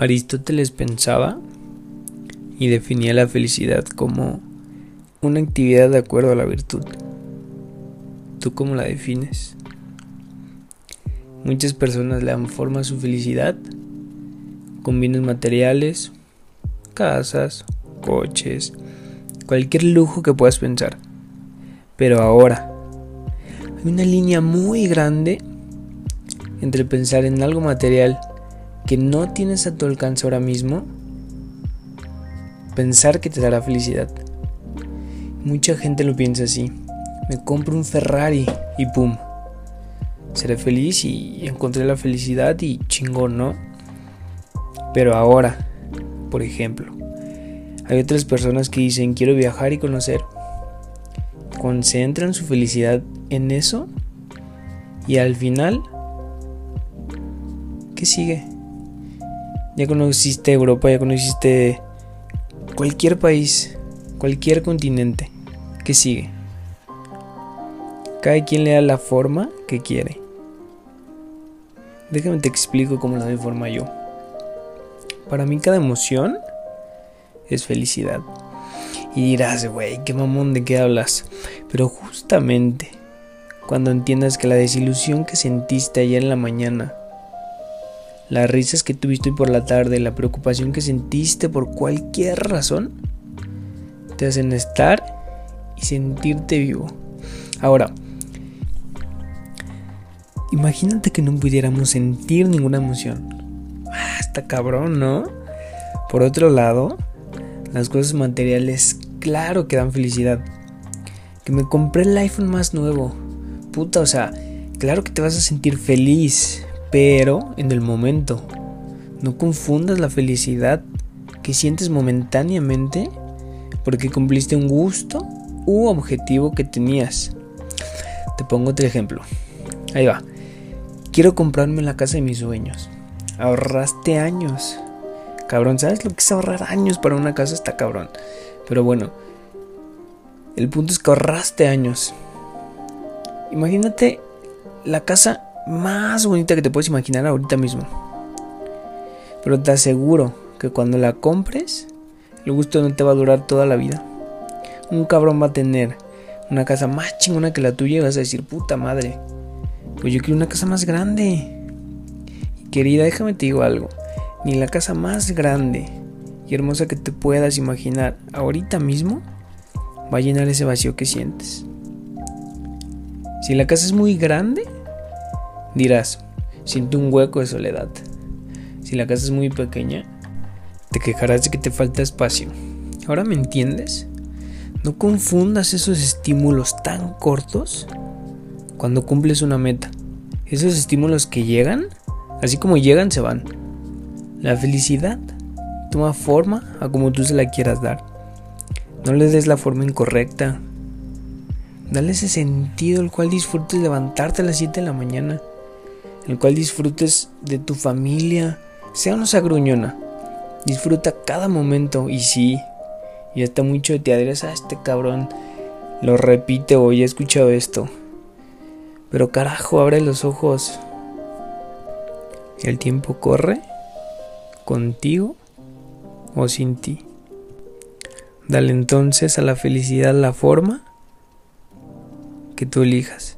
Aristóteles pensaba y definía la felicidad como una actividad de acuerdo a la virtud. ¿Tú cómo la defines? Muchas personas le dan forma a su felicidad con bienes materiales, casas, coches, cualquier lujo que puedas pensar. Pero ahora, hay una línea muy grande entre pensar en algo material que no tienes a tu alcance ahora mismo, pensar que te dará felicidad. Mucha gente lo piensa así. Me compro un Ferrari y pum. Seré feliz y encontré la felicidad y chingón, ¿no? Pero ahora, por ejemplo, hay otras personas que dicen quiero viajar y conocer. Concentran su felicidad en eso y al final, ¿qué sigue? Ya conociste Europa, ya conociste cualquier país, cualquier continente. ¿Qué sigue? Cada quien le da la forma que quiere. Déjame te explico cómo la doy forma yo. Para mí cada emoción es felicidad. Y dirás, güey, qué mamón de qué hablas. Pero justamente cuando entiendas que la desilusión que sentiste ayer en la mañana las risas que tuviste hoy por la tarde, la preocupación que sentiste por cualquier razón, te hacen estar y sentirte vivo. Ahora, imagínate que no pudiéramos sentir ninguna emoción. Ah, está cabrón, ¿no? Por otro lado, las cosas materiales, claro que dan felicidad. Que me compré el iPhone más nuevo. Puta, o sea, claro que te vas a sentir feliz pero en el momento. No confundas la felicidad que sientes momentáneamente porque cumpliste un gusto u objetivo que tenías. Te pongo otro ejemplo. Ahí va. Quiero comprarme la casa de mis sueños. Ahorraste años. Cabrón, ¿sabes lo que es ahorrar años para una casa? Está cabrón. Pero bueno, el punto es que ahorraste años. Imagínate la casa más bonita que te puedes imaginar ahorita mismo. Pero te aseguro que cuando la compres, el gusto no te va a durar toda la vida. Un cabrón va a tener una casa más chingona que la tuya y vas a decir, puta madre, pues yo quiero una casa más grande. querida, déjame te digo algo. Ni la casa más grande y hermosa que te puedas imaginar ahorita mismo va a llenar ese vacío que sientes. Si la casa es muy grande, Dirás, siento un hueco de soledad. Si la casa es muy pequeña, te quejarás de que te falta espacio. ¿Ahora me entiendes? No confundas esos estímulos tan cortos cuando cumples una meta. Esos estímulos que llegan, así como llegan, se van. La felicidad toma forma a como tú se la quieras dar. No le des la forma incorrecta. Dale ese sentido el cual disfrutes levantarte a las 7 de la mañana el cual disfrutes de tu familia, sea o no sea gruñona. Disfruta cada momento y sí, ya está mucho te a este cabrón. Lo repite o ya he escuchado esto. Pero carajo, abre los ojos. El tiempo corre contigo o sin ti. Dale entonces a la felicidad la forma que tú elijas.